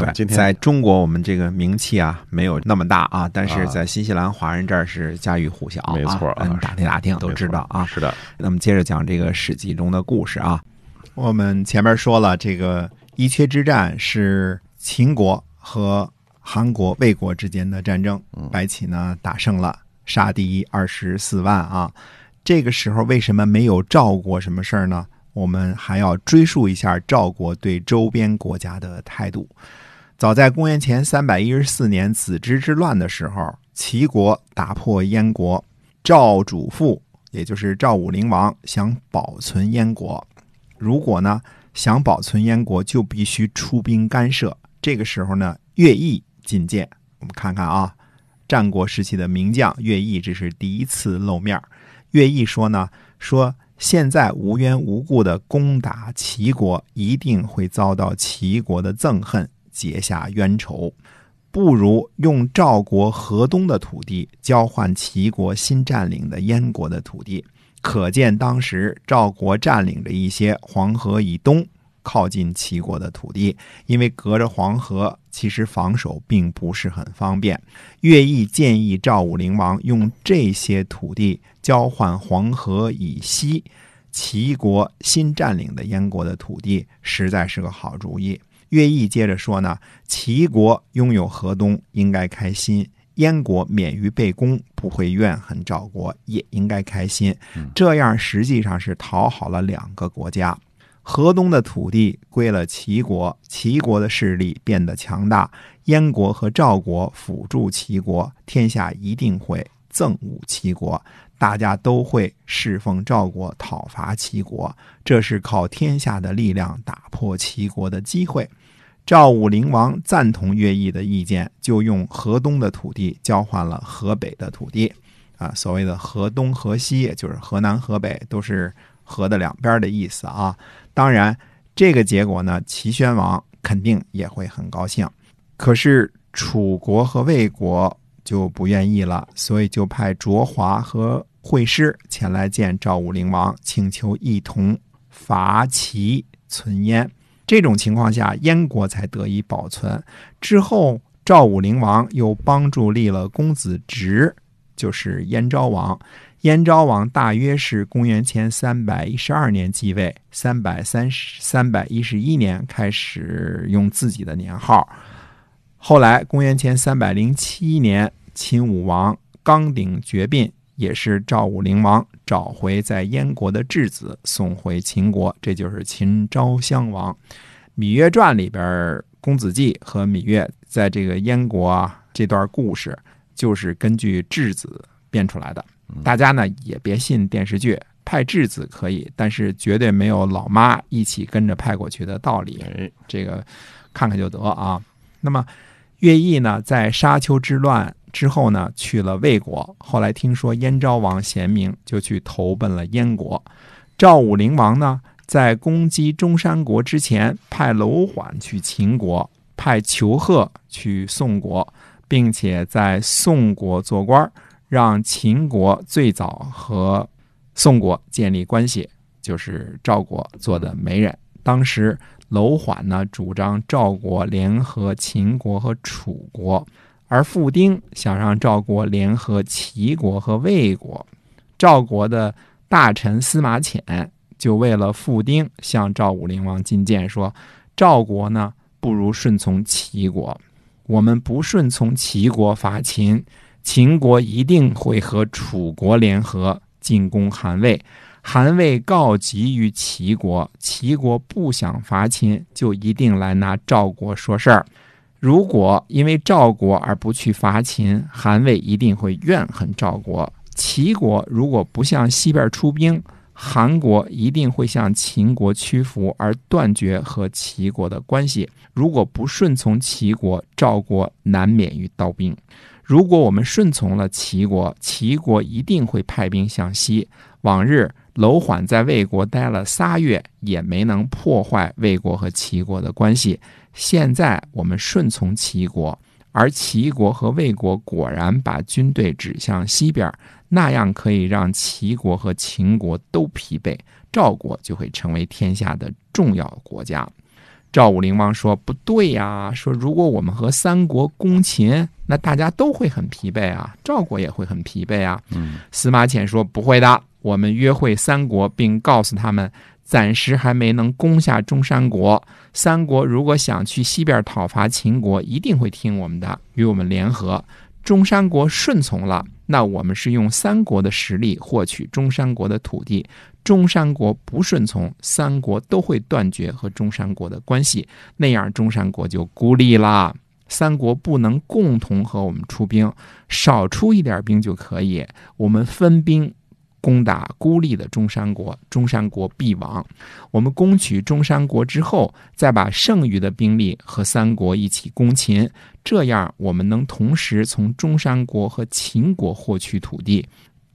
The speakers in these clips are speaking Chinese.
对，今天在中国我们这个名气啊没有那么大啊，但是在新西兰华人这儿是家喻户晓啊，没错啊嗯打听打听都知道啊。是的，那么接着讲这个《史记》中的故事啊。我们前面说了，这个伊阙之战是秦国和韩国、魏国之间的战争，白起呢打胜了，杀敌二十四万啊。这个时候为什么没有赵国什么事儿呢？我们还要追溯一下赵国对周边国家的态度。早在公元前三百一十四年子之之乱的时候，齐国打破燕国，赵主父也就是赵武灵王想保存燕国，如果呢想保存燕国，就必须出兵干涉。这个时候呢，乐毅进谏。我们看看啊，战国时期的名将乐毅，这是第一次露面。乐毅说呢，说现在无缘无故的攻打齐国，一定会遭到齐国的憎恨，结下冤仇。不如用赵国河东的土地交换齐国新占领的燕国的土地。可见当时赵国占领着一些黄河以东靠近齐国的土地，因为隔着黄河，其实防守并不是很方便。乐毅建议赵武灵王用这些土地交换黄河以西齐国新占领的燕国的土地，实在是个好主意。乐毅接着说呢，齐国拥有河东，应该开心；燕国免于被攻，不会怨恨赵国，也应该开心。这样实际上是讨好了两个国家。河东的土地归了齐国，齐国的势力变得强大，燕国和赵国辅助齐国，天下一定会憎恶齐国，大家都会侍奉赵国，讨伐齐国。这是靠天下的力量打破齐国的机会。赵武灵王赞同乐毅的意见，就用河东的土地交换了河北的土地。啊，所谓的河东河西，就是河南河北，都是河的两边的意思啊。当然，这个结果呢，齐宣王肯定也会很高兴。可是楚国和魏国就不愿意了，所以就派卓华和惠师前来见赵武灵王，请求一同伐齐存燕。这种情况下，燕国才得以保存。之后，赵武灵王又帮助立了公子直，就是燕昭王。燕昭王大约是公元前三百一十二年继位，三百三十三百一十一年开始用自己的年号。后来，公元前三百零七年，秦武王刚鼎绝膑，也是赵武灵王找回在燕国的质子，送回秦国，这就是秦昭襄王。《芈月传》里边，公子季和芈月在这个燕国啊这段故事，就是根据质子编出来的。大家呢也别信电视剧，派质子可以，但是绝对没有老妈一起跟着派过去的道理。哎，这个看看就得啊。那么乐毅呢，在沙丘之乱之后呢，去了魏国。后来听说燕昭王贤明，就去投奔了燕国。赵武灵王呢，在攻击中山国之前，派楼缓去秦国，派裘贺去宋国，并且在宋国做官，让秦国最早和宋国建立关系，就是赵国做的媒人。当时楼缓呢主张赵国联合秦国和楚国，而傅丁想让赵国联合齐国和魏国。赵国的大臣司马潜就为了傅丁向赵武灵王进谏说：“赵国呢不如顺从齐国，我们不顺从齐国伐秦，秦国一定会和楚国联合进攻韩魏。韩魏告急于齐国，齐国不想伐秦，就一定来拿赵国说事儿。如果因为赵国而不去伐秦，韩魏一定会怨恨赵国，齐国如果不向西边出兵，韩国一定会向秦国屈服，而断绝和齐国的关系。如果不顺从齐国，赵国难免于刀兵。如果我们顺从了齐国，齐国一定会派兵向西。往日楼缓在魏国待了仨月，也没能破坏魏国和齐国的关系。现在我们顺从齐国，而齐国和魏国果然把军队指向西边，那样可以让齐国和秦国都疲惫，赵国就会成为天下的重要国家。赵武灵王说：“不对呀，说如果我们和三国攻秦，那大家都会很疲惫啊，赵国也会很疲惫啊。”嗯，司马迁说：“不会的，我们约会三国，并告诉他们，暂时还没能攻下中山国。三国如果想去西边讨伐秦国，一定会听我们的，与我们联合。中山国顺从了，那我们是用三国的实力获取中山国的土地。中山国不顺从，三国都会断绝和中山国的关系，那样中山国就孤立啦。三国不能共同和我们出兵，少出一点兵就可以，我们分兵攻打孤立的中山国，中山国必亡。我们攻取中山国之后，再把剩余的兵力和三国一起攻秦，这样我们能同时从中山国和秦国获取土地。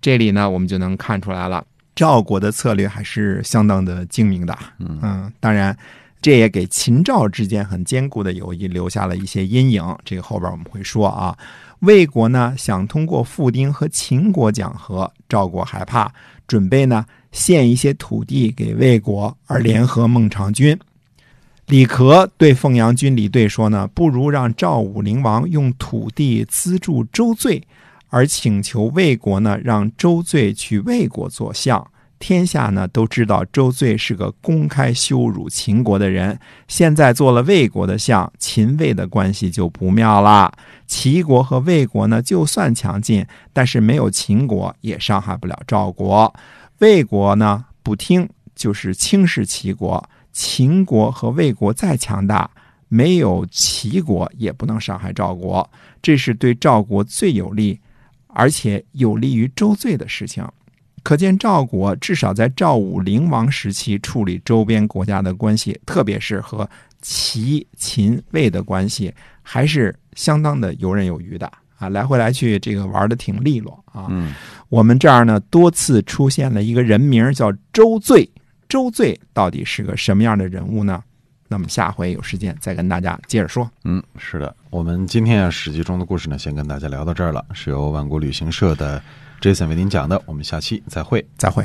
这里呢，我们就能看出来了。赵国的策略还是相当的精明的，嗯，当然，这也给秦赵之间很坚固的友谊留下了一些阴影。这个后边我们会说啊。魏国呢想通过傅丁和秦国讲和，赵国害怕，准备呢献一些土地给魏国，而联合孟尝君。李克对凤阳君李兑说呢，不如让赵武灵王用土地资助周罪。而请求魏国呢，让周罪去魏国做相。天下呢都知道周罪是个公开羞辱秦国的人。现在做了魏国的相，秦魏的关系就不妙了。齐国和魏国呢，就算强劲，但是没有秦国也伤害不了赵国。魏国呢不听，就是轻视齐国。秦国和魏国再强大，没有齐国也不能伤害赵国。这是对赵国最有利。而且有利于周罪的事情，可见赵国至少在赵武灵王时期处理周边国家的关系，特别是和齐、秦、魏的关系，还是相当的游刃有余的啊！来回来去，这个玩的挺利落啊。嗯，我们这儿呢多次出现了一个人名叫周罪，周罪到底是个什么样的人物呢？那么下回有时间再跟大家接着说。嗯，是的，我们今天啊《史记》中的故事呢，先跟大家聊到这儿了，是由万国旅行社的 Jason 为您讲的，我们下期再会，再会。